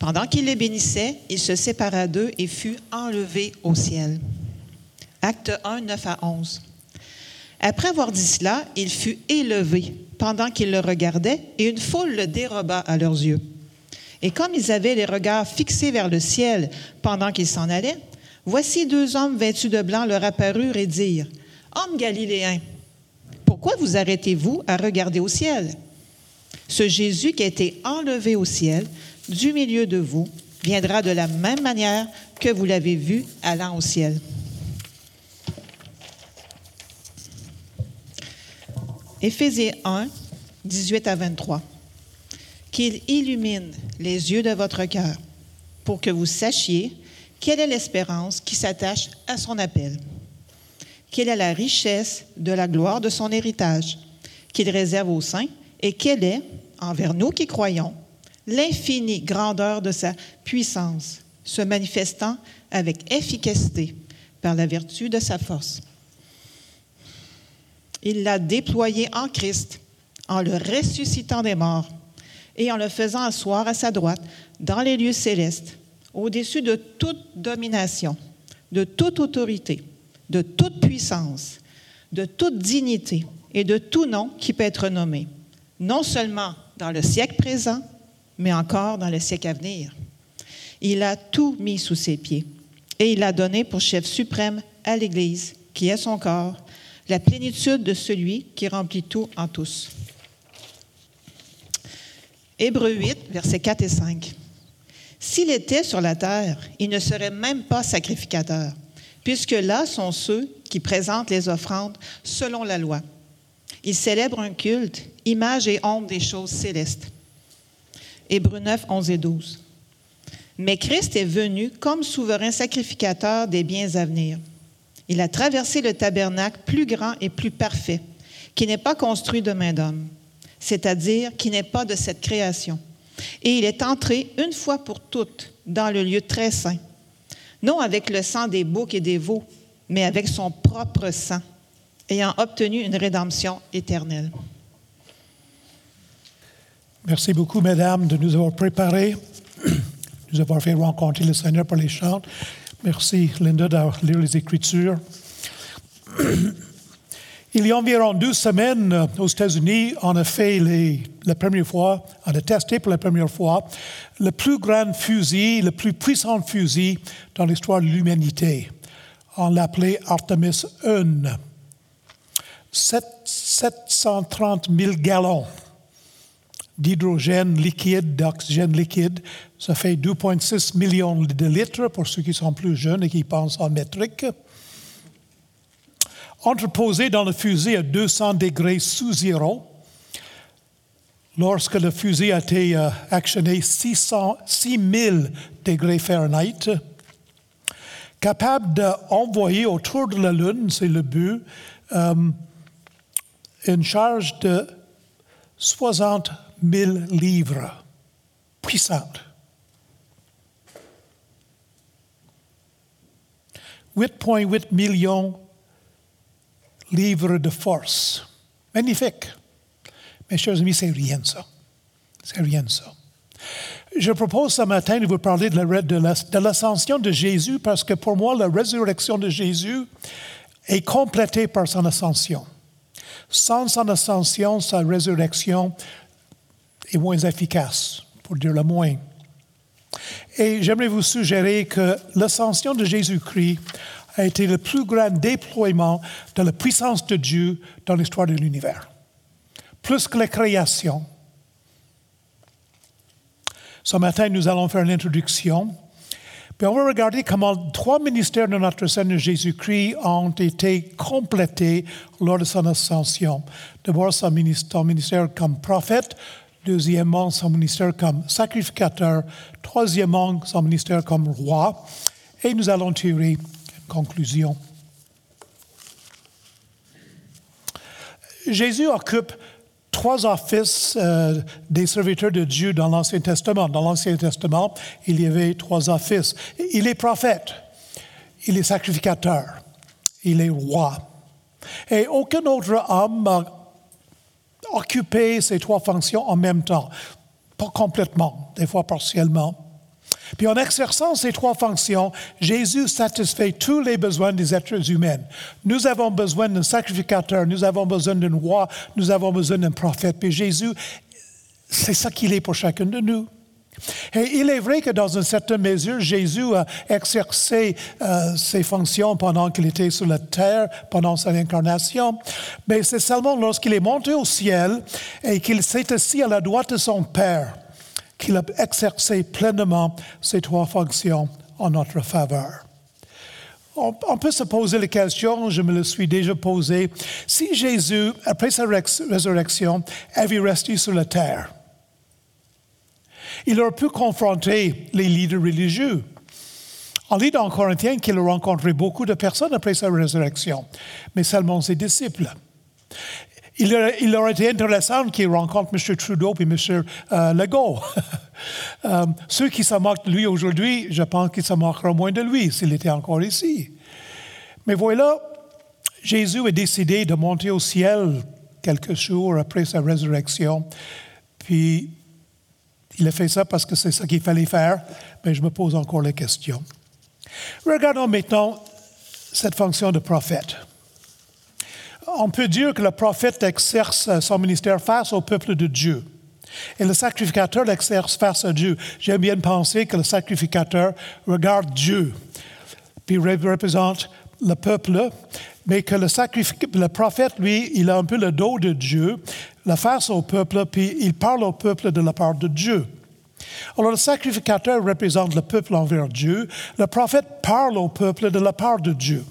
Pendant qu'il les bénissait, il se sépara d'eux et fut enlevé au ciel. Acte 1, 9 à 11. Après avoir dit cela, il fut élevé pendant qu'ils le regardaient, et une foule le déroba à leurs yeux. Et comme ils avaient les regards fixés vers le ciel pendant qu'ils s'en allaient, voici deux hommes vêtus de blanc leur apparurent et dirent, Hommes galiléens, pourquoi vous arrêtez-vous à regarder au ciel? Ce Jésus qui a été enlevé au ciel du milieu de vous viendra de la même manière que vous l'avez vu allant au ciel. Éphésiens 1, 18 à 23. Qu'il illumine les yeux de votre cœur pour que vous sachiez quelle est l'espérance qui s'attache à son appel, quelle est la richesse de la gloire de son héritage qu'il réserve aux saints et quelle est, envers nous qui croyons, l'infinie grandeur de sa puissance, se manifestant avec efficacité par la vertu de sa force. Il l'a déployé en Christ, en le ressuscitant des morts et en le faisant asseoir à sa droite dans les lieux célestes, au-dessus de toute domination, de toute autorité, de toute puissance, de toute dignité et de tout nom qui peut être nommé, non seulement dans le siècle présent, mais encore dans le siècle à venir. Il a tout mis sous ses pieds et il l'a donné pour chef suprême à l'Église, qui est son corps, la plénitude de celui qui remplit tout en tous. Hébreu 8, versets 4 et 5. S'il était sur la terre, il ne serait même pas sacrificateur, puisque là sont ceux qui présentent les offrandes selon la loi. Il célèbre un culte, image et ombre des choses célestes. Hébreu 9, 11 et 12. Mais Christ est venu comme souverain sacrificateur des biens à venir. Il a traversé le tabernacle plus grand et plus parfait, qui n'est pas construit de main d'homme, c'est-à-dire qui n'est pas de cette création. Et il est entré une fois pour toutes dans le lieu très saint, non avec le sang des boucs et des veaux, mais avec son propre sang, ayant obtenu une rédemption éternelle. Merci beaucoup, mesdames, de nous avoir préparés, de nous avoir fait rencontrer le Seigneur par les chants. Merci, Linda, de lire les Écritures. Il y a environ deux semaines, aux États-Unis, on a fait la première fois, on a testé pour la première fois le plus grand fusil, le plus puissant fusil dans l'histoire de l'humanité. On l'appelait Artemis 1. 730 000 gallons d'hydrogène liquide, d'oxygène liquide. Ça fait 2,6 millions de litres pour ceux qui sont plus jeunes et qui pensent en métrique. Entreposé dans le fusil à 200 degrés sous zéro, lorsque le fusil a été euh, actionné 600, 6000 degrés Fahrenheit, capable d'envoyer autour de la Lune, c'est le but, euh, une charge de 60 000 livres, puissante. 8,8 millions livres de force. Magnifique. Mes chers amis, c'est rien ça. C'est rien ça. Je propose ce matin de vous parler de l'ascension de Jésus parce que pour moi, la résurrection de Jésus est complétée par son ascension. Sans son ascension, sa résurrection est moins efficace, pour dire le moins. Et j'aimerais vous suggérer que l'ascension de Jésus-Christ a été le plus grand déploiement de la puissance de Dieu dans l'histoire de l'univers. Plus que la création. Ce matin, nous allons faire une introduction. Puis on va regarder comment trois ministères de notre Seigneur Jésus-Christ ont été complétés lors de son ascension. D'abord, son ministère comme prophète, Deuxièmement, son ministère comme sacrificateur. Troisièmement, son ministère comme roi. Et nous allons tirer une conclusion. Jésus occupe trois offices euh, des serviteurs de Dieu dans l'Ancien Testament. Dans l'Ancien Testament, il y avait trois offices. Il est prophète, il est sacrificateur, il est roi. Et aucun autre homme occuper ces trois fonctions en même temps. Pas complètement, des fois partiellement. Puis en exerçant ces trois fonctions, Jésus satisfait tous les besoins des êtres humains. Nous avons besoin d'un sacrificateur, nous avons besoin d'un roi, nous avons besoin d'un prophète. Puis Jésus, c'est ça qu'il est pour chacun de nous. Et il est vrai que dans une certaine mesure, Jésus a exercé euh, ses fonctions pendant qu'il était sur la terre, pendant son incarnation, mais c'est seulement lorsqu'il est monté au ciel et qu'il s'est assis à la droite de son Père qu'il a exercé pleinement ces trois fonctions en notre faveur. On, peut se poser la question, je me le suis déjà posé, si Jésus, après sa résurrection, avait resté sur la terre, il aurait pu confronter les leaders religieux. On lit dans Corinthiens qu'il a rencontré beaucoup de personnes après sa résurrection, mais seulement ses disciples. Il aurait, été intéressant qu'il rencontre M. Trudeau et M. Euh, Legault. euh, ceux qui se moquent de lui aujourd'hui, je pense qu'ils se moqueront moins de lui s'il était encore ici. Mais voilà, Jésus a décidé de monter au ciel quelques jours après sa résurrection. Puis, il a fait ça parce que c'est ce qu'il fallait faire, mais je me pose encore la question. Regardons maintenant cette fonction de prophète on peut dire que le prophète exerce son ministère face au peuple de Dieu. Et le sacrificateur l'exerce face à Dieu. J'aime bien penser que le sacrificateur regarde Dieu, puis représente le peuple, mais que le, le prophète, lui, il a un peu le dos de Dieu, la face au peuple, puis il parle au peuple de la part de Dieu. Alors le sacrificateur représente le peuple envers Dieu, le prophète parle au peuple de la part de Dieu.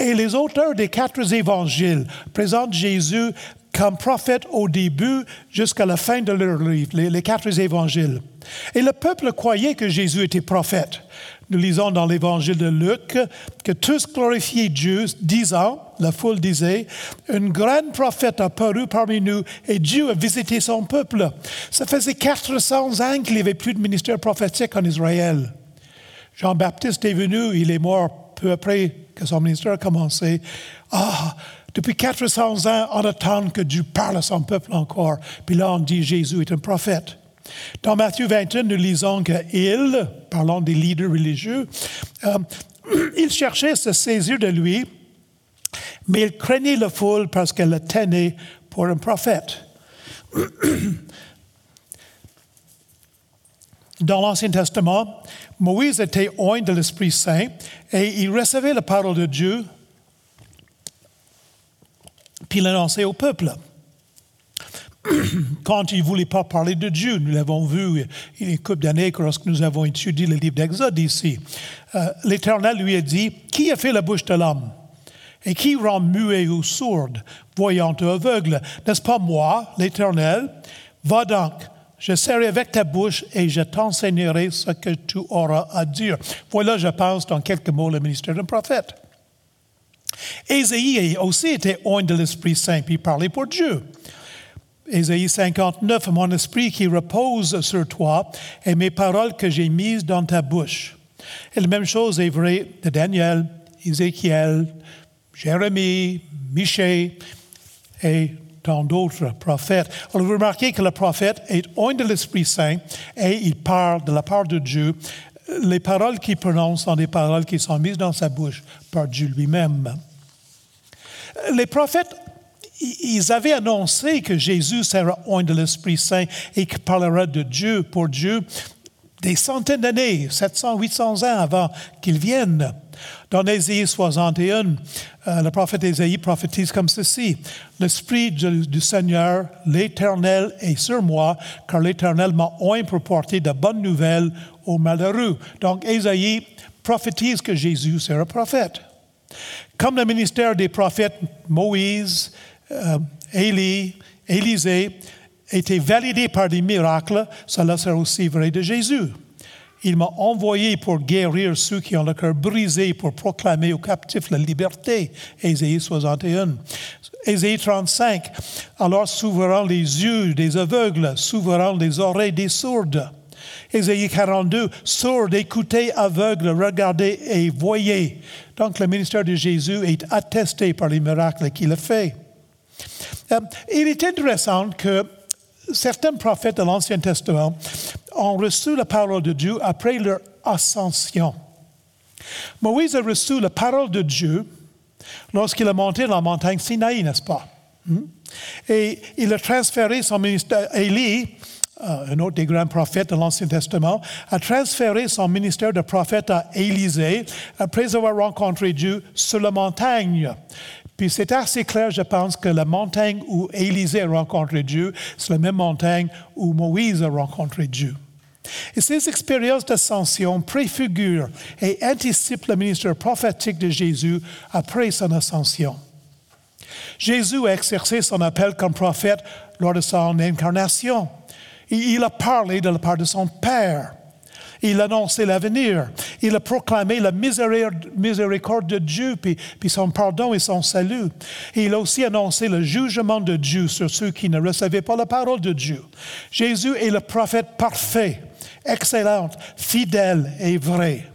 Et les auteurs des quatre évangiles présentent Jésus comme prophète au début jusqu'à la fin de leur livre, les, quatre évangiles. Et le peuple croyait que Jésus était prophète. Nous lisons dans l'évangile de Luc que tous glorifiaient Dieu, disant, la foule disait, une grande prophète a paru parmi nous et Dieu a visité son peuple. Ça faisait 400 ans qu'il n'y avait plus de ministère prophétique en Israël. Jean-Baptiste est venu, il est mort peu après que son ministère a commencé. Ah, depuis 400 ans, on attend que Dieu parle à son peuple encore. Puis là, on dit Jésus est un prophète. Dans Matthieu 21, nous lisons qu'il, parlant des leaders religieux, euh, il cherchait à se saisir de lui, mais il craignait la foule parce qu'elle le tenait pour un prophète. Dans l'Ancien Testament, Moïse était oint de l'Esprit Saint et il recevait la parole de Dieu, puis l'annonçait au peuple. Quand il ne voulait pas parler de Dieu, nous l'avons vu il y a une couple lorsque nous avons étudié le livre d'Exode ici. Euh, L'Éternel lui a dit Qui a fait la bouche de l'homme? Et qui rend muet ou sourd, voyant ou aveugle N'est-ce pas moi, l'Éternel? Va donc, je serai avec ta bouche et je t'enseignerai ce que tu auras à dire. Voilà, je pense, dans quelques mots, le ministère d'un prophète. Ésaïe aussi était oint de l'Esprit Saint, puis parlait pour Dieu. Ésaïe 59, mon esprit qui repose sur toi et mes paroles que j'ai mises dans ta bouche. Et la même chose est vraie de Daniel, Ézéchiel, Jérémie, Michée et tant d'autres prophètes. Alors, vous remarquez que le prophète est oint de l'Esprit Saint et il parle de la part de Dieu. Les paroles qu'il prononce sont des paroles qui sont mises dans sa bouche par Dieu lui-même. Les prophètes, ils avaient annoncé que Jésus sera oint de l'Esprit Saint et qu'il parlera de Dieu pour Dieu des centaines d'années, 700, 800 ans avant qu'il vienne. Dans Ésaïe 61, euh, le prophète Ésaïe prophétise comme ceci L'Esprit du, Seigneur, l'Éternel, est sur moi, car l'Éternel m'a oint pour porter de bonnes nouvelles aux malheureux. Donc, Ésaïe prophétise que Jésus sera prophète. Comme le ministère des prophètes Moïse, Élie, Élisée était validé par des miracles, cela sera aussi vrai de Jésus. Il m'a envoyé pour guérir ceux qui ont le cœur brisé, pour proclamer aux captifs la liberté. Ésaïe 61. Ésaïe 35. Alors s'ouvriront les yeux des aveugles, s'ouvriront les oreilles des sourds. Ésaïe 42. Sourds, écoutez, aveugles, regardez et voyez. Donc le ministère de Jésus est attesté par les miracles qu'il a fait. Euh, il est intéressant que certains prophètes de l'Ancien Testament ont reçu la parole de Dieu après leur ascension. Moïse a reçu la parole de Dieu lorsqu'il a monté dans la montagne Sinaï, n'est-ce pas? Hmm? Et il a transféré son ministère. Élie, euh, un autre des grands prophètes de l'Ancien Testament, a transféré son ministère de prophète à Élisée après avoir rencontré Dieu sur la montagne. Puis c'est assez clair, je pense, que la montagne où Élisée a Dieu, c'est la même montagne où Moïse a rencontré Dieu. Et ces expériences d'ascension préfigurent et anticipent le ministère prophétique de Jésus après son ascension. Jésus a exercé son appel comme prophète lors de son incarnation. Il a parlé de la part de son Père. Il a annoncé l'avenir. Il a proclamé la miséricorde de Dieu, puis, puis, son pardon et son salut. il a aussi annoncé le jugement de Dieu sur ceux qui ne recevaient pas la parole de Dieu. Jésus est le prophète parfait, excellent, fidèle et vrai.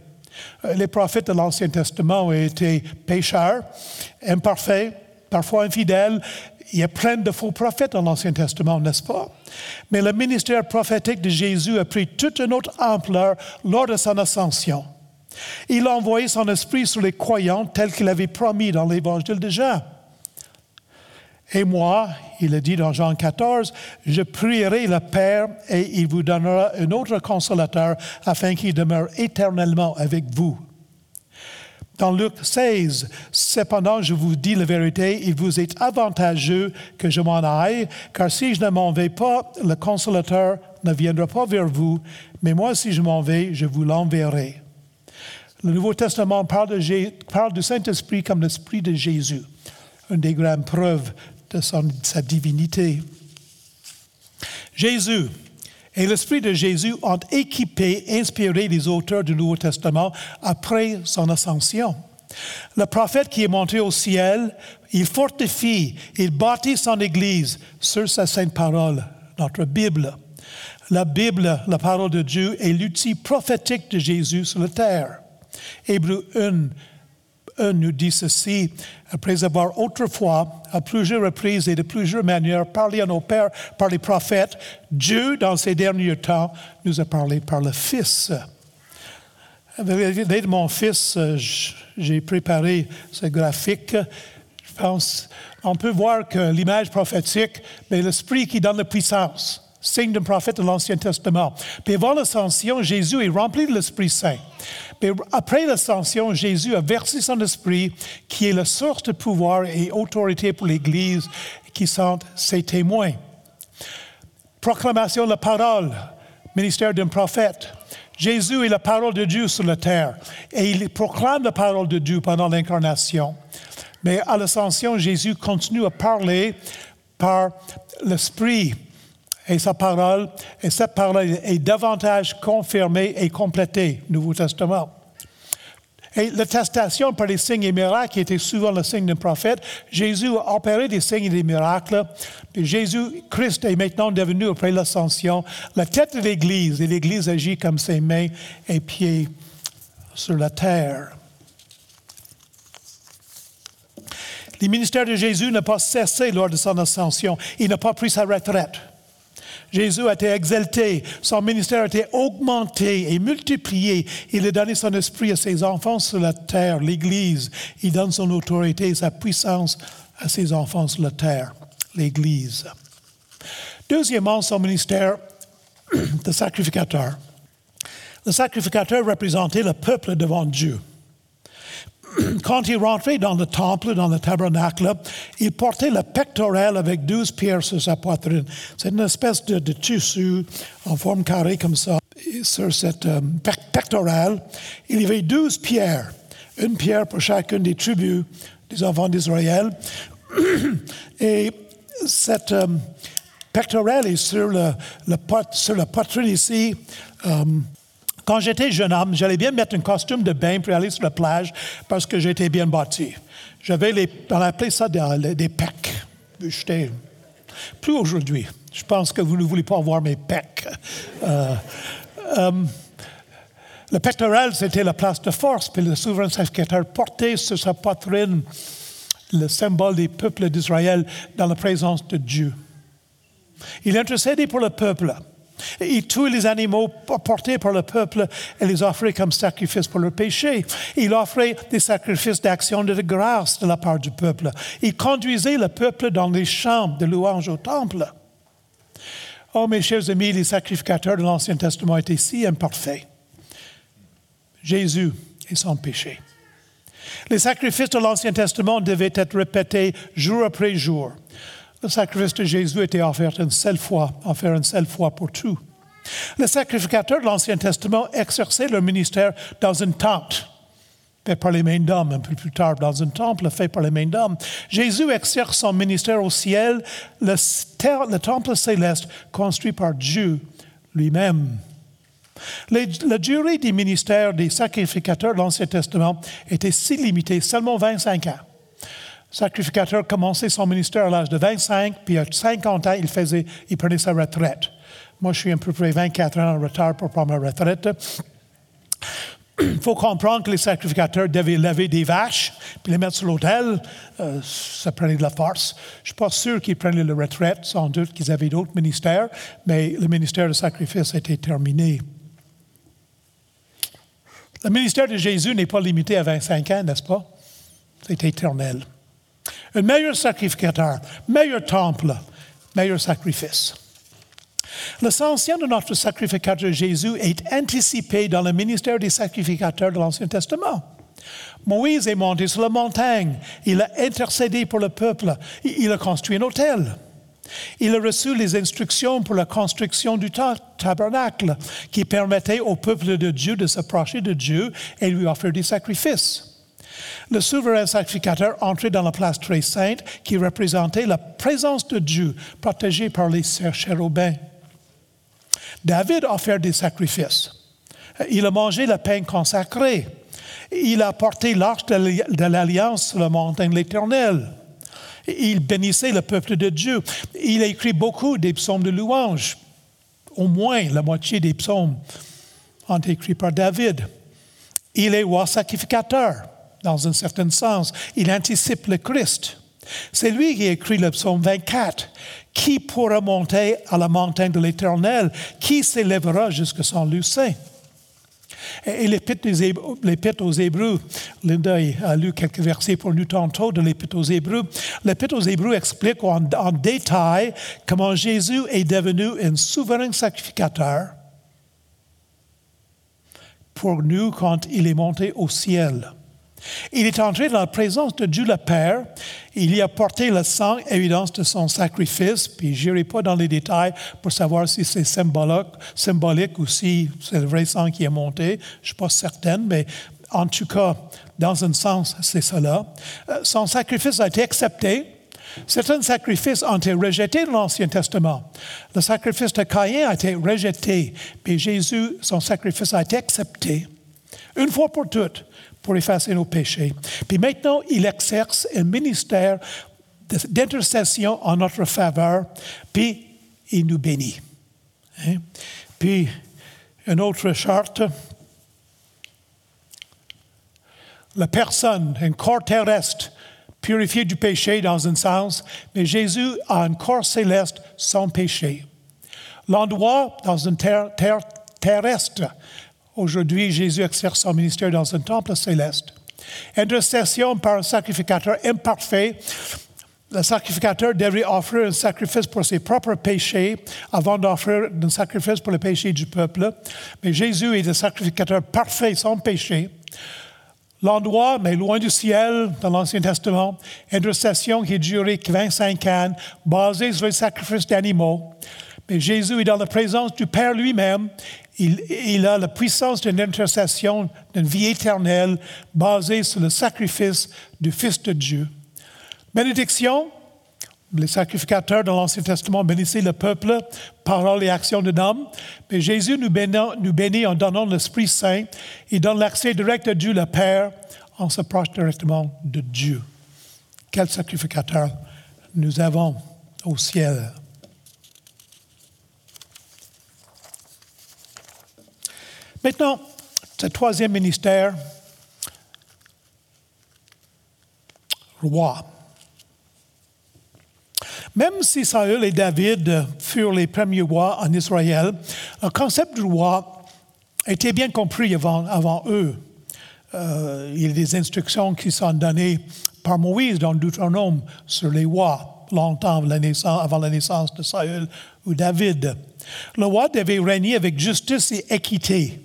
Euh, les prophètes de l'Ancien Testament étaient pécheurs, imparfaits, parfois infidèles. Il y a plein de faux prophètes dans l'Ancien Testament, n'est-ce pas? Mais le ministère prophétique de Jésus a pris toute une autre ampleur lors de son ascension. Il a envoyé son esprit sur les croyants tel qu'il avait promis dans l'évangile de Jean. Et moi, il a dit dans Jean 14, je prierai le Père et il vous donnera un autre consolateur afin qu'il demeure éternellement avec vous. Dans Luc 16, cependant, je vous dis la vérité, il vous est avantageux que je m'en aille, car si je ne m'en vais pas, le consolateur ne viendra pas vers vous, mais moi, si je m'en vais, je vous l'enverrai. Le Nouveau Testament parle, du Saint-Esprit comme l'Esprit de Jésus, une des grandes preuves de sa divinité. Jésus, et l'Esprit de Jésus ont équipé, inspiré les auteurs du Nouveau Testament après son ascension. Le prophète qui est monté au ciel, il fortifie, il bâtit son Église sur sa sainte parole, notre Bible. La Bible, la parole de Dieu, est l'outil prophétique de Jésus sur la terre. Hébreu 1, un nous dit ceci, après avoir autrefois, à plusieurs reprises et de plusieurs manières, parlé à nos pères par les prophètes, Dieu, dans ces derniers temps, nous a parlé par le Fils. Avec mon fils, j'ai préparé ce graphique. Je pense, on peut voir que l'image prophétique, mais l'esprit qui donne la puissance signe d'un prophète de l'Ancien Testament. Puis avant l'ascension, Jésus est rempli de l'Esprit Saint. Puis après l'ascension, Jésus a versé son esprit, qui est la source de pouvoir et autorité pour l'Église, qui sont ses témoins. Proclamation de la parole, ministère d'un prophète. Jésus est la parole de Dieu sur la terre et il proclame la parole de Dieu pendant l'incarnation. Mais à l'ascension, Jésus continue à parler par l'Esprit et sa parole, et cette parole est davantage confirmée et complétée, Nouveau Testament. Et l'attestation par les signes et miracles qui était souvent le signe d'un prophète, Jésus a opéré des signes et des miracles. Jésus, Christ est maintenant devenu, après l'ascension, la tête de l'Église. Et l'Église agit comme ses mains et pieds sur la terre. Le ministère de Jésus n'a pas cessé lors de son ascension. Il n'a pas pris sa retraite. Jésus a été exalté, son ministère a été augmenté et multiplié. Il a donné son esprit à ses enfants sur la terre, l'Église. Il donne son autorité et sa puissance à ses enfants sur la terre, l'Église. Deuxièmement, son ministère de sacrificateur. Le sacrificateur représentait le peuple devant Dieu. quand il rentrait dans le temple, dans le tabernacle, il portait le pectoral avec douze pierres sur sa poitrine. C'est une espèce de, tissu en forme carrée comme ça. sur cette euh, pectoral, il y avait douze pierres, une pierre pour chacune des tribus des enfants d'Israël. Et cette euh, pectoral est sur, la poitrine ici. Euh, quand j'étais jeune homme, j'allais bien mettre un costume de bain pour aller sur la plage parce que j'étais bien bâti. J'avais les, on appelait ça des, des pecs. J'étais, plus aujourd'hui. Je pense que vous ne voulez pas voir mes pecs. Euh, euh, le pectoral, c'était la place de force, puis le souverain sacrificateur portait sur sa poitrine le symbole des peuples d'Israël dans la présence de Dieu. Il intercédait pour le peuple. Il tuait les animaux portés par le peuple et les offrait comme sacrifice pour leur péché. Il offrait des sacrifices d'action de grâce de la part du peuple. Il conduisait le peuple dans les champs de louange au temple. Oh, mes chers amis, les sacrificateurs de l'Ancien Testament étaient si imparfaits. Jésus est sans péché. Les sacrifices de l'Ancien Testament devaient être répétés jour après jour. Le sacrifice de Jésus était offert une seule fois, offert une seule fois pour tout. Les sacrificateurs de l'Ancien Testament exerçaient leur ministère dans une tente, fait par les mains d'hommes, un peu plus tard dans un temple fait par les mains d'hommes. Jésus exerce son ministère au ciel, le, le temple céleste construit par Dieu lui-même. La durée du ministère des sacrificateurs de l'Ancien Testament était si limitée, seulement 25 ans sacrificateur commençait son ministère à l'âge de 25, puis à 50 ans, il, prenait sa retraite. Moi, je suis à peu près 24 ans en retard pour prendre ma retraite. Il faut comprendre que les sacrificateurs devaient lever des vaches, puis les mettre sur l'autel. Euh, ça prenait de la force. Je ne suis pas sûr qu'ils prenaient la retraite, sans doute qu'ils avaient d'autres ministères, mais le ministère de sacrifice était terminé. Le ministère de Jésus n'est pas limité à 25 ans, n'est-ce pas? C'est éternel. Un meilleur sacrificateur, meilleur temple, meilleur sacrifice. L'ascension de notre sacrificateur Jésus est anticipée dans le ministère des sacrificateurs de l'Ancien Testament. Moïse est monté sur la montagne. Il a intercédé pour le peuple. Il a construit un hôtel. Il a reçu les instructions pour la construction du tabernacle qui permettait au peuple de Dieu de s'approcher de Dieu et lui offrir des sacrifices. Le souverain sacrificateur entrait dans la place très sainte qui représentait la présence de Dieu protégée par les chérubins. David a offert des sacrifices. Il a mangé le pain consacré. Il a porté l'arche de l'alliance sur la montagne de l'Éternel. Il bénissait le peuple de Dieu. Il a écrit beaucoup des psaumes de louange. Au moins la moitié des psaumes ont été écrits par David. Il est roi sacrificateur dans un certain sens. Il anticipe le Christ. C'est lui qui écrit le psaume 24. Qui pourra monter à la montagne de l'Éternel? Qui s'élèvera jusqu'à son lucin? Et l'Épître aux Hébreux, Linda a lu quelques versets pour nous tantôt de l'Épître aux Hébreux. L'Épître aux Hébreux explique en détail comment Jésus est devenu un souverain sacrificateur pour nous quand il est monté au ciel. Il est entré dans la présence de Dieu le Père. Il y a porté le sang, évidence de son sacrifice. Puis je n'irai pas dans les détails pour savoir si c'est symbolique, ou si c'est le vrai sang qui est monté. Je ne suis pas certaine, mais en tout cas, dans un sens, c'est cela. Euh, son sacrifice a été accepté. Certains sacrifices ont été rejetés dans l'Ancien Testament. Le sacrifice de Caïn a été rejeté, puis Jésus, son sacrifice a été accepté. Une fois pour toutes, pour effacer nos péchés. Puis maintenant, il exerce un ministère d'intercession en notre faveur, puis il nous bénit. Hein? Puis, une autre charte, la personne, un corps terrestre, purifié du péché dans un sens, mais Jésus a un corps céleste sans péché. L'endroit dans une terre, terre terrestre Aujourd'hui, Jésus exerce son ministère dans un temple céleste. Intercession par un sacrificateur imparfait. Le sacrificateur devrait offrir un sacrifice pour ses propres péchés avant d'offrir un sacrifice pour le péché du peuple. Mais Jésus est un sacrificateur parfait, sans péché. L'endroit, mais loin du ciel, dans l'Ancien Testament, intercession qui a duré 25 ans, basée sur le sacrifice d'animaux. Mais Jésus est dans la présence du Père lui-même il, a la puissance d'une intercession, d'une vie éternelle basée sur le sacrifice du Fils de Dieu. Bénédiction, les sacrificateurs dans l'Ancien Testament bénissaient le peuple, paroles et actions de l'homme. Mais Jésus nous bénit, nous bénit en donnant l'Esprit Saint. Il donne l'accès direct à Dieu le Père. On s'approche directement de Dieu. Quel sacrificateur nous avons au ciel? Maintenant, ce troisième ministère, roi. Même si Saül et David furent les premiers rois en Israël, le concept du roi était bien compris avant, avant eux. Euh, il y a des instructions qui sont données par Moïse dans Deutéronome sur les rois, longtemps avant la naissance de Saül ou David. Le roi devait régner avec justice et équité.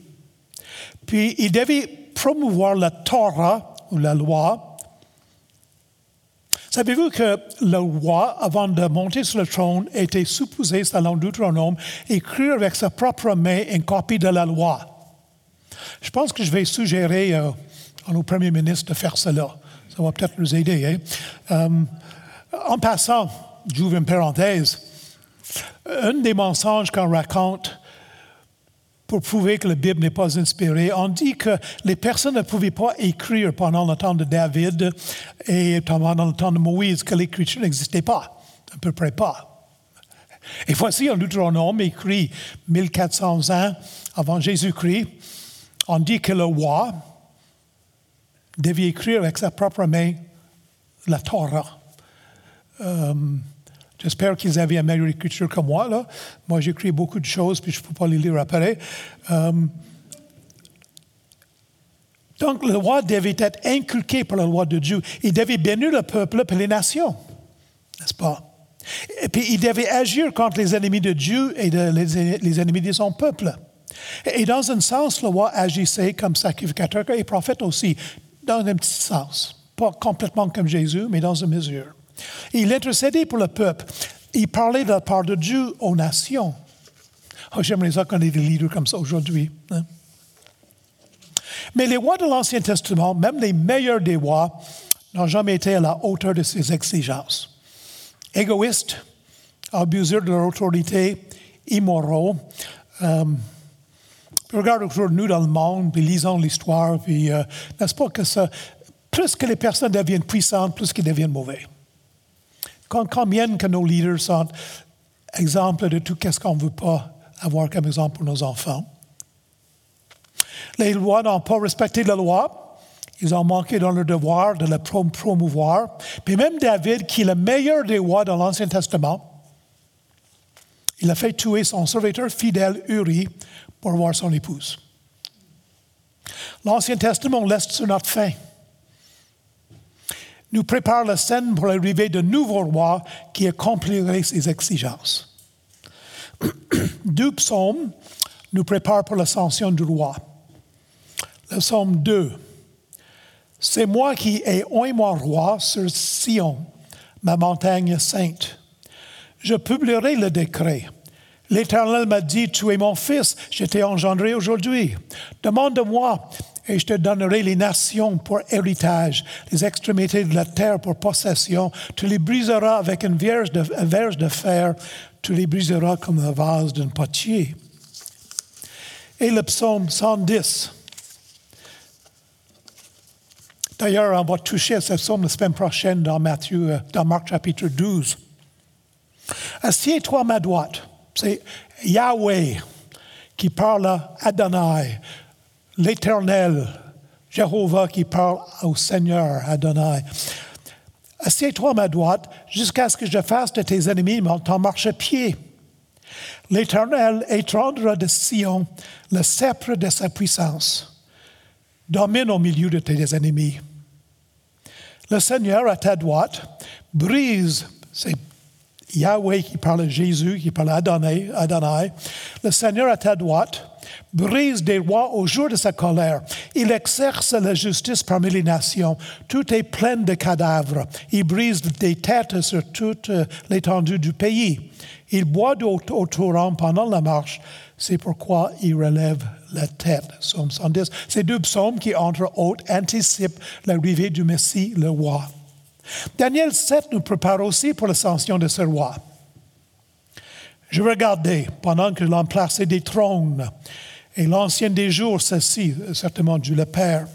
Puis il devait promouvoir la Torah ou la loi. Savez-vous que le roi, avant de monter sur le trône, était supposé, selon Deutéronome, écrire avec sa propre main une copie de la loi? Je pense que je vais suggérer euh, à nos premiers ministres de faire cela. Ça va peut-être nous aider. Hein? Euh, en passant, j'ouvre une parenthèse, un des mensonges qu'on raconte pour prouver que la Bible n'est pas inspirée, on dit que les personnes ne pouvaient pas écrire pendant le temps de David et pendant le temps de Moïse, que l'écriture n'existait pas, à peu près pas. Et voici un Deutéronome écrit 1400 ans avant Jésus-Christ, on dit que le roi devait écrire avec sa propre main la Torah. Euh, j'espère qu'ils avaient une meilleure écriture que moi. Là. Moi, j'écris beaucoup de choses, puis je ne peux pas les lire après. Euh, donc, le roi devait être inculqué par la loi de Dieu. Il devait bénir le peuple et les nations, n'est-ce pas? Et puis, il devait agir contre les ennemis de Dieu et les ennemis de son peuple. Et dans un sens, le roi agissait comme sacrificateur et prophète aussi, dans un petit sens. Pas complètement comme Jésus, mais dans une mesure. Il intercédait pour le peuple. Il parlait de la part de Dieu aux nations. Oh, J'aimerais ça qu'on ait des leaders comme ça aujourd'hui. Hein. Mais les rois de l'Ancien Testament, même les meilleurs des rois, n'ont jamais été à la hauteur de ces exigences. Égoïstes, abuseurs de leur autorité, immoraux, euh, regarde autour de nous dans le monde, puis lisons l'histoire, puis euh, n'est-ce pas que ça, plus que les personnes deviennent puissantes, plus qu'elles deviennent mauvais. Combien que nos leaders sont exemples de tout ce qu'on ne veut pas avoir comme exemple pour nos enfants. Les lois n'ont pas respecté la loi. Ils ont manqué dans leur devoir de la promouvoir. Puis même David, qui est le meilleur des rois dans l'Ancien Testament, il a fait tuer son serviteur fidèle Uri pour voir son épouse. L'Ancien Testament laisse sur notre fin. Nous prépare la scène pour l'arrivée de nouveaux rois qui accompliraient ces exigences. Deux psaumes nous préparent pour l'ascension du roi. Le psaume 2. C'est moi qui ai oint mon roi sur Sion, ma montagne sainte. Je publierai le décret. L'Éternel m'a dit, tu es mon fils, je t'ai engendré aujourd'hui. Demande-moi et je te donnerai les nations pour héritage, les extrémités de la terre pour possession. Tu les briseras avec une verge de, verge de fer, tu les briseras comme un vase d'un potier. Et le psaume 110. D'ailleurs, on va toucher à ce psaume la semaine prochaine dans Matthieu, euh, dans Marc chapitre 12. Assieds-toi à ma droite c'est Yahweh qui parle à Adonai, l'Éternel, Jéhovah qui parle au Seigneur Adonai. Assieds-toi à ma droite jusqu'à ce que je fasse de tes ennemis ton marchepied. L'Éternel étendra de Sion le sceptre de sa puissance. Domine au milieu de tes ennemis. Le Seigneur à ta droite brise ses Yahweh qui parle à Jésus, qui parle à Adonai, Adonai, le Seigneur à ta droite, brise des rois au jour de sa colère. Il exerce la justice parmi les nations. Tout est plein de cadavres. Il brise des têtes sur toute l'étendue du pays. Il boit au, au torrent pendant la marche. C'est pourquoi il relève la tête. Psaume 110. Ces deux psaumes qui, entre autres, anticipent l'arrivée du Messie, le roi. Daniel 7 nous prépare aussi pour l'ascension de ce roi. Je regardais pendant que l'on plaçait des trônes, et l'ancien des jours s'assit, certainement Dieu le Père.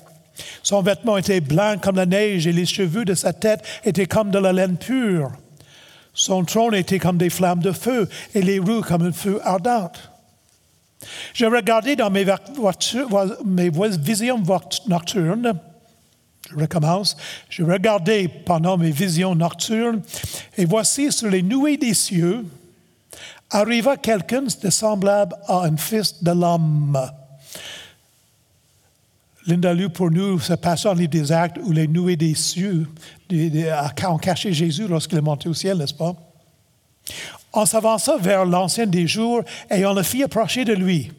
Son vêtement était blanc comme la neige et les cheveux de sa tête étaient comme de la laine pure. Son trône était comme des flammes de feu et les roues comme un feu ardent. Je regardais dans mes, mes visions nocturnes Je recommence. Je regardais pendant mes visions nocturnes, et voici sur les nuées des cieux arriva quelqu'un de semblable à un fils de l'homme. Linda lu pour nous ce passage dans livre des Actes où les nuées des cieux ont caché Jésus lorsqu'il est monté au ciel, n'est-ce pas? En s'avançant vers l'ancien des jours et on le fit approcher de lui.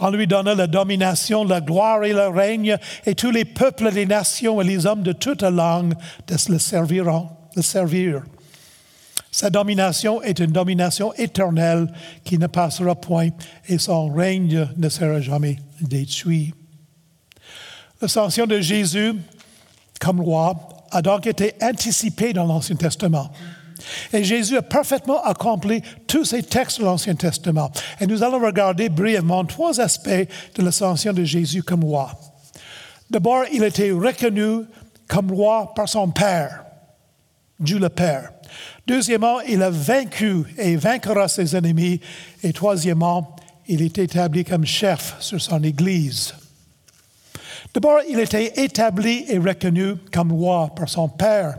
On lui donna la domination, la gloire et le règne, et tous les peuples, les nations et les hommes de toute langue le serviront, le servir. Sa domination est une domination éternelle qui ne passera point, et son règne ne sera jamais détruit. L'ascension de Jésus comme roi a donc été anticipée dans l'Ancien Testament. Et Jésus a parfaitement accompli tous ces textes de l'Ancien Testament. Et nous allons regarder brièvement trois aspects de l'ascension de Jésus comme roi. D'abord, il été reconnu comme roi par son Père, Dieu le Père. Deuxièmement, il a vaincu et vaincra ses ennemis. Et troisièmement, il est établi comme chef sur son Église. D'abord, il était établi et reconnu comme roi par son Père.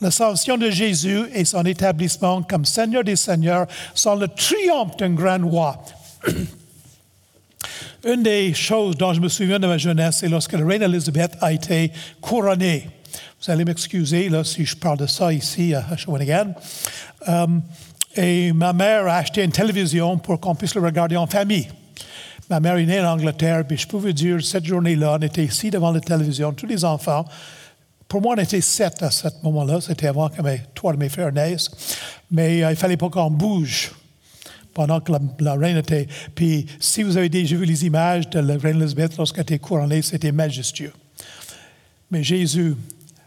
L'ascension de Jésus et son établissement comme Seigneur des Seigneurs sont le triomphe d'un grand roi. Une des choses dont je me souviens de ma jeunesse, c'est lorsque la reine Elisabeth a été couronnée. Vous allez m'excuser si je parle de ça ici à Shawinigan. Um, et ma mère a acheté une télévision pour qu'on puisse le regarder en famille. Ma mère est née en Angleterre, puis je peux vous dire, cette journée-là, on était ici devant la télévision, tous les enfants, pour moi, on était sept à ce moment-là. C'était avant que mes, trois de mes frères naissent. Mais euh, il fallait pas qu'on bouge pendant que la, reine était. Puis, si vous avez déjà vu les images de la reine Elisabeth lorsqu'elle était couronnée, c'était majestueux. Mais Jésus,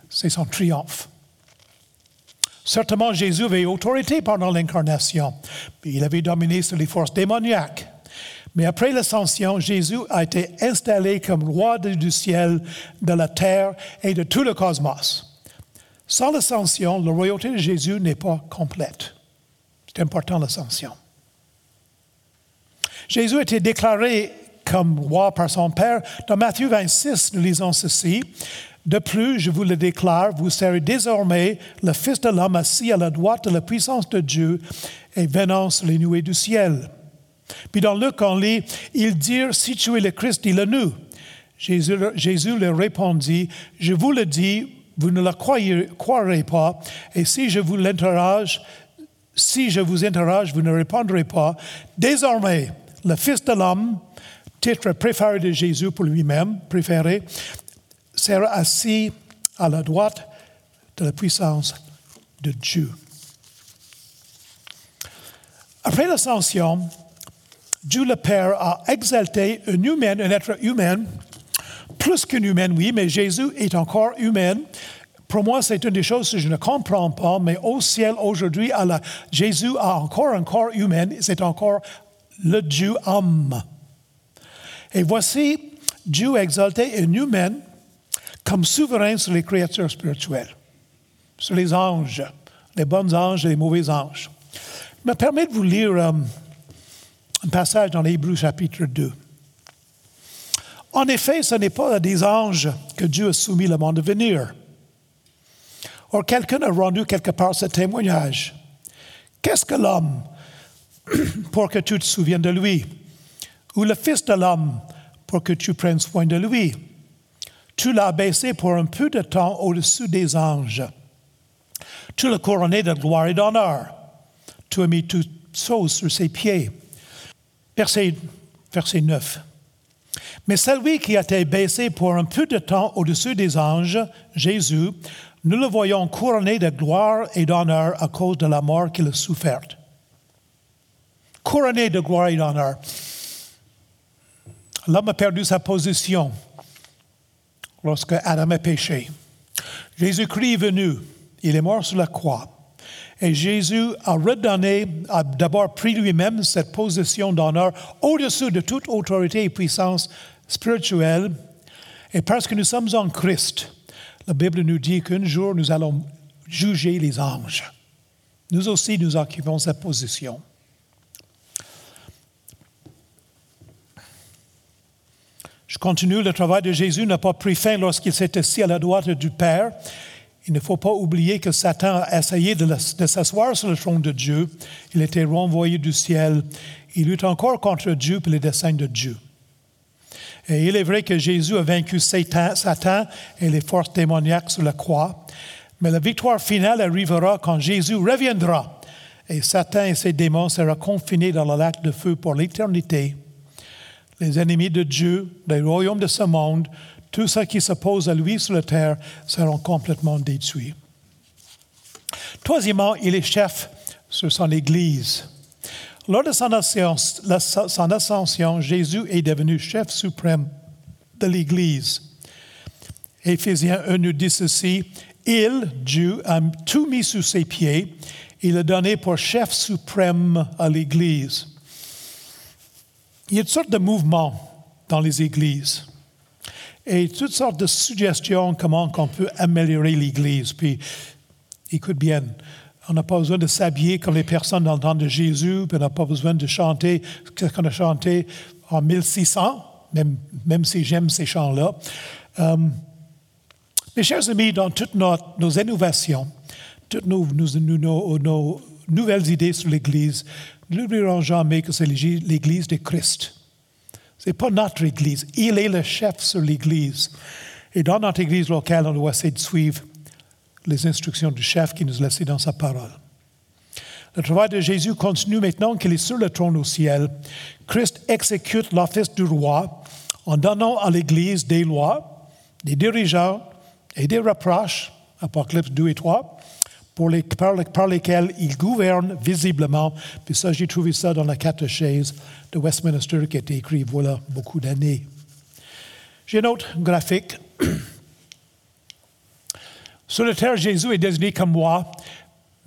c'est son triomphe. Certainement, Jésus avait autorité pendant l'incarnation. Il avait dominé sur les forces démoniaques. Mais après l'ascension, Jésus a été installé comme roi du ciel, de la terre et de tout le cosmos. Sans l'ascension, la royauté de Jésus n'est pas complète. C'est important l'ascension. Jésus a été déclaré comme roi par son Père. Dans Matthieu 26, nous lisons ceci. De plus, je vous le déclare, vous serez désormais le Fils de l'homme assis à la droite de la puissance de Dieu et venant sur les nuées du ciel. Puis dans Luc, on lit, ils dirent, si tu es le Christ, dis-le nous. Jésus, leur répondit, je vous le dis, vous ne le croirez, pas, et si je vous l'interroge, si je vous interroge, vous ne répondrez pas. Désormais, le Fils de l'homme, titre préféré de Jésus pour lui-même, préféré, sera assis à la droite de la puissance de Dieu. Après l'ascension, Dieu le Père a exalté un humain, un être humain, plus qu'un humain, oui, mais Jésus est encore humain. Pour moi, c'est une des choses que je ne comprends pas, mais au ciel aujourd'hui, Jésus a encore un corps humain, c'est encore le Dieu homme. Et voici, Dieu exalté un humain comme souverain sur les créatures spirituelles, sur les anges, les bons anges et les mauvais anges. Je me permets de vous lire euh, un passage dans l'Hébreu chapitre 2. En effet, ce n'est pas à des anges que Dieu a soumis le monde de venir. Or, quelqu'un a rendu quelque part ce témoignage. Qu'est-ce que l'homme pour que tu te souviennes de lui? Ou le Fils de l'homme pour que tu prennes soin de lui? Tu l'as baissé pour un peu de temps au-dessus des anges. Tu l'as couronné de gloire et d'honneur. Tu as mis toutes choses sur ses pieds. Verset, 9. Mais celui qui a été baissé pour un peu de temps au-dessus des anges, Jésus, nous le voyons couronné de gloire et d'honneur à cause de la mort qu'il a soufferte. Couronné de gloire et d'honneur. L'homme a perdu sa position lorsque Adam a péché. Jésus-Christ est venu. Il est mort sur la croix. Et Jésus a redonné, a d'abord pris lui-même cette position d'honneur au-dessus de toute autorité et puissance spirituelle. Et parce que nous sommes en Christ, la Bible nous dit qu'un jour nous allons juger les anges. Nous aussi, nous occupons cette position. Je continue, le travail de Jésus n'a pas pris fin lorsqu'il s'est assis à la droite du Père. Il ne faut pas oublier que Satan a essayé de, s'asseoir sur le trône de Dieu. Il était renvoyé du ciel. Il lutte encore contre Dieu et les desseins de Dieu. Et il est vrai que Jésus a vaincu Satan, et les forces démoniaques sur la croix, mais la victoire finale arrivera quand Jésus reviendra et Satan et ses démons seront confinés dans le lac de feu pour l'éternité. Les ennemis de Dieu, les royaumes de ce monde, tout ce qui s'oppose à lui sur la terre seront complètement détruits. Troisièmement, il est chef sur son Église. Lors de son ascension, Jésus est devenu chef suprême de l'Église. Éphésiens 1 nous dit ceci, Il, Dieu, a tout mis sous ses pieds, il a donné pour chef suprême à l'Église. Il y a toutes sortes de mouvements dans les églises et toutes sortes de suggestions comment on peut améliorer l'Église. Puis, écoute bien, on n'a pas besoin de s'habiller comme les personnes dans le temps de Jésus, puis on n'a pas besoin de chanter ce qu'on a chanté en 1600, même, même si j'aime ces chants-là. Euh, mes chers amis, dans toutes nos, nos innovations, toutes nos, nouvelles idées sur l'Église, n'oublions jamais que c'est l'Église de Christ. Ce n'est pas notre Église. Il est le chef sur l'Église. Et dans notre Église locale, on doit essayer de suivre les instructions du chef qui nous a laissées dans sa parole. Le travail de Jésus continue maintenant qu'il est sur le trône au ciel. Christ exécute l'office du roi en donnant à l'Église des lois, des dirigeants et des reproches, Apocalypse 2 et 3, par, lesquels il gouverne visiblement. Puis ça, j'ai trouvé ça dans la catéchèse de Westminster qui a été écrit voilà beaucoup d'années. J'ai un autre graphique. Sur la terre, Jésus est désigné comme roi,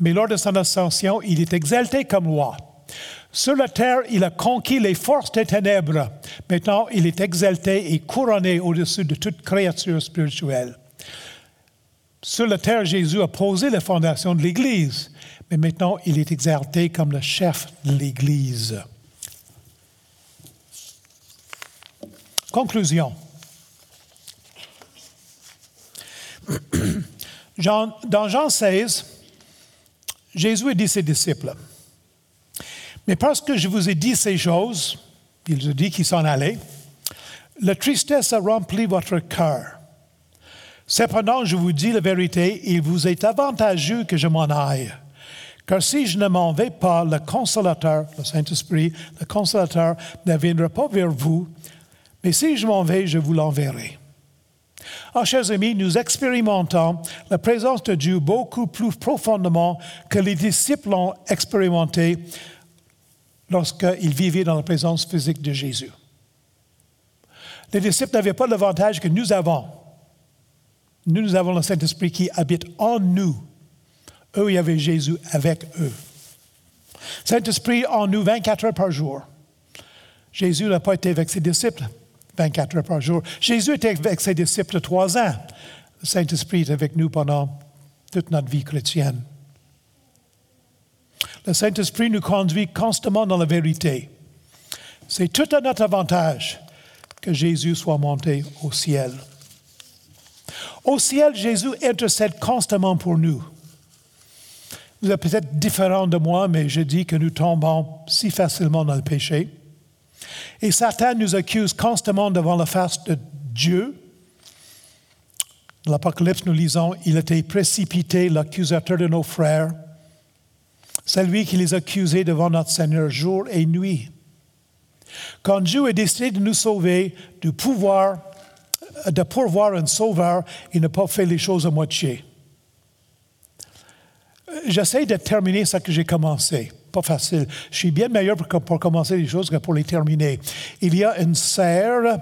mais lors de son ascension, il est exalté comme roi. Sur la terre, il a conquis les forces des ténèbres. Maintenant, il est exalté et couronné au-dessus de toute créature spirituelle. Sur la terre, Jésus a posé la fondation de l'Église, mais maintenant il est exalté comme le chef de l'Église. Conclusion. dans Jean 16, Jésus a dit ses disciples, mais parce que je vous ai dit ces choses, il a dit qu'il s'en allait, la tristesse a rempli votre cœur. Cependant, je vous dis la vérité, il vous est avantageux que je m'en aille. Car si je ne m'en vais pas, le consolateur, le Saint-Esprit, le consolateur ne viendra pas vers vous, mais si je m'en vais, je vous l'enverrai. Ah, chers amis, nous expérimentons la présence de Dieu beaucoup plus profondément que les disciples l'ont expérimenté lorsqu'ils vivaient dans la présence physique de Jésus. Les disciples n'avaient pas l'avantage que nous avons nous, nous avons le Saint-Esprit qui habite en nous. Eux, il y avait Jésus avec eux. Saint-Esprit en nous 24 heures par jour. Jésus n'a pas été avec ses disciples 24 heures par jour. Jésus était avec ses disciples trois ans. Le Saint-Esprit est avec nous pendant toute notre vie chrétienne. Le Saint-Esprit nous conduit constamment dans la vérité. C'est tout à notre avantage que Jésus soit monté au ciel. Au ciel, Jésus intercède constamment pour nous. Vous êtes peut-être différent de moi, mais je dis que nous tombons si facilement dans le péché. Et Satan nous accuse constamment devant la face de Dieu. L'Apocalypse, nous lisons, il était précipité, l'accusateur de nos frères. C'est lui qui les accusait devant notre Seigneur jour et nuit. Quand Dieu a décidé de nous sauver du pouvoir de pourvoir un sauveur, il n'a pas fait les choses à moitié. J'essaie de terminer ce que j'ai commencé. Pas facile. Je suis bien meilleur pour, commencer les choses que pour les terminer. Il y a une serre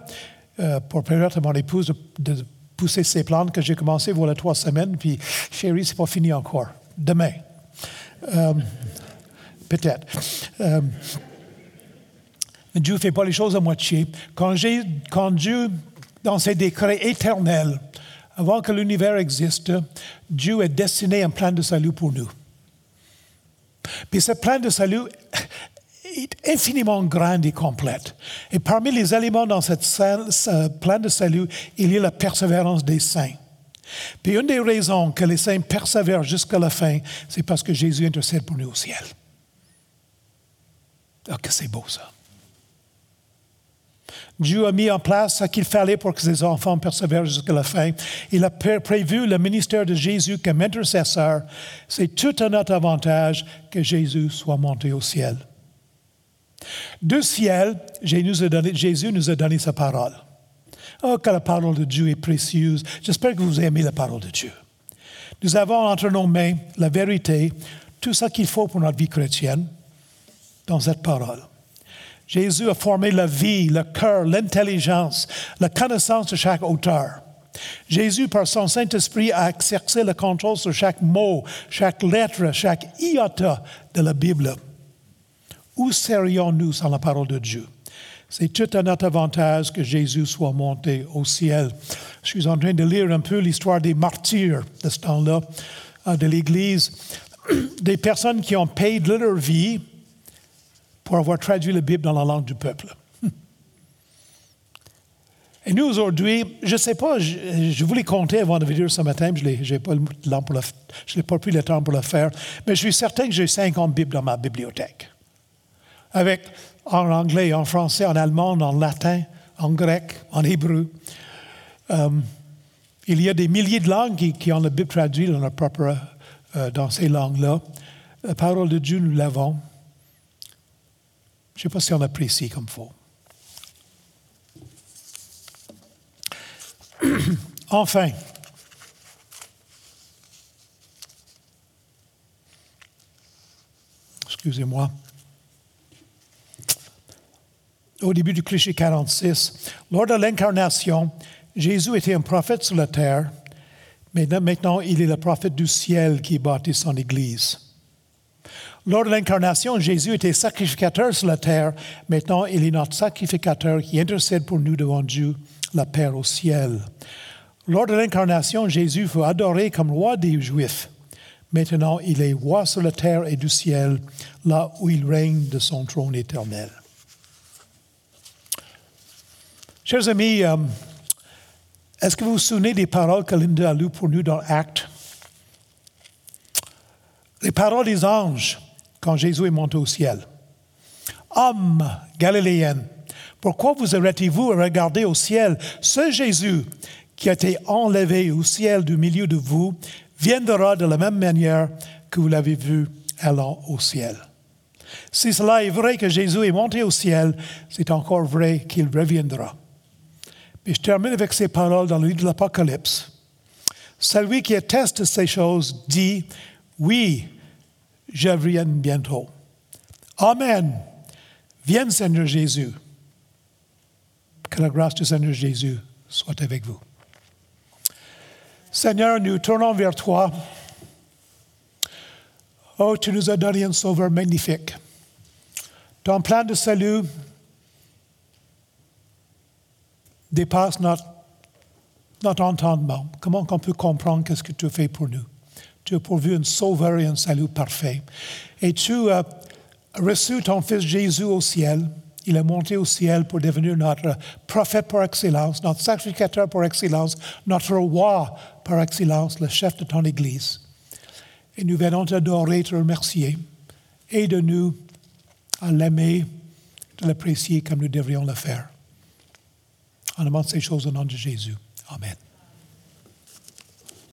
euh, pour permettre à mon épouse de, pousser ses plantes que j'ai commencé voilà trois semaines, puis chérie, c'est pas fini encore. Demain. Euh, peut-être. Euh, Dieu ne fait pas les choses à moitié. Quand, quand Dieu dans ses décrets éternels, avant que l'univers existe, Dieu a destiné un plan de salut pour nous. Puis ce plan de salut est infiniment grande et complète. Et parmi les éléments dans cette ce plan de salut, il y a la persévérance des saints. Puis une des raisons que les saints persévèrent jusqu'à la fin, c'est parce que Jésus intercède pour nous au ciel. Ah, que c'est beau ça. Dieu a mis en place ce qu'il fallait pour que ses enfants persévèrent jusqu'à la fin. Il a pré- prévu le ministère de Jésus comme intercesseur. C'est tout à notre avantage que Jésus soit monté au ciel. Du ciel, Jésus nous a donné sa parole. Oh, que la parole de Dieu est précieuse. J'espère que vous aimez la parole de Dieu. Nous avons entre nos mains la vérité, tout ce qu'il faut pour notre vie chrétienne dans cette parole. Jésus a formé la vie, le cœur, l'intelligence, la connaissance de chaque auteur. Jésus, par son Saint-Esprit, a exercé le contrôle sur chaque mot, chaque lettre, chaque iota de la Bible. Où serions-nous sans la parole de Dieu? C'est tout à notre avantage que Jésus soit monté au ciel. Je suis en train de lire un peu l'histoire des martyrs de ce temps-là, euh, de l'Église, des personnes qui ont payé de leur vie pour avoir traduit la Bible dans la langue du peuple. Et nous, aujourd'hui, je ne sais pas, je, je voulais compter avant de venir ce matin, je n'ai pas, pas pris le temps pour le faire, mais je suis certain que j'ai 50 Bibles dans ma bibliothèque. Avec en anglais, en français, en allemand, en latin, en grec, en hébreu. Euh, il y a des milliers de langues qui, qui ont la Bible traduite dans, leur propre, euh, dans ces langues-là. La parole de Dieu, nous l'avons. Je ne sais pas si on apprécie comme faut. enfin, excusez-moi, au début du cliché 46, lors de l'incarnation, Jésus était un prophète sur la terre, mais maintenant il est le prophète du ciel qui bâtit son Église. Lors de l'incarnation, Jésus était sacrificateur sur la terre. Maintenant, il est notre sacrificateur qui intercède pour nous devant Dieu, la Père au ciel. Lors de l'incarnation, Jésus fut adoré comme roi des Juifs. Maintenant, il est roi sur la terre et du ciel, là où il règne de son trône éternel. Chers amis, euh, est-ce que vous vous souvenez des paroles que Linda a lues pour nous dans Actes? Les paroles des anges quand Jésus est monté au ciel. Hommes galiléens, pourquoi vous arrêtez-vous à regarder au ciel? Ce Jésus qui a été enlevé au ciel du milieu de vous viendra de la même manière que vous l'avez vu allant au ciel. Si cela est vrai que Jésus est monté au ciel, c'est encore vrai qu'il reviendra. Mais je termine avec ces paroles dans le livre de l'Apocalypse. Celui qui atteste ces choses dit, oui, je viens bientôt. Amen. Viens Seigneur Jésus. Que la grâce du Seigneur Jésus soit avec vous. Seigneur, nous tournons vers toi. Oh, tu nous as donné un sauveur magnifique. Ton plan de salut dépasse notre, notre entendement. Comment on peut comprendre qu'est-ce que tu fais pour nous? Tu as pourvu un sauveur et un salut parfait. Et tu as reçu ton Fils Jésus au ciel. Il est monté au ciel pour devenir notre prophète par excellence, notre sacrificateur par excellence, notre roi par excellence, le chef de ton Église. Et nous venons t'adorer, te remercier. Aide-nous à l'aimer, de l'apprécier comme nous devrions le faire. On demande ces choses au nom de Jésus. Amen.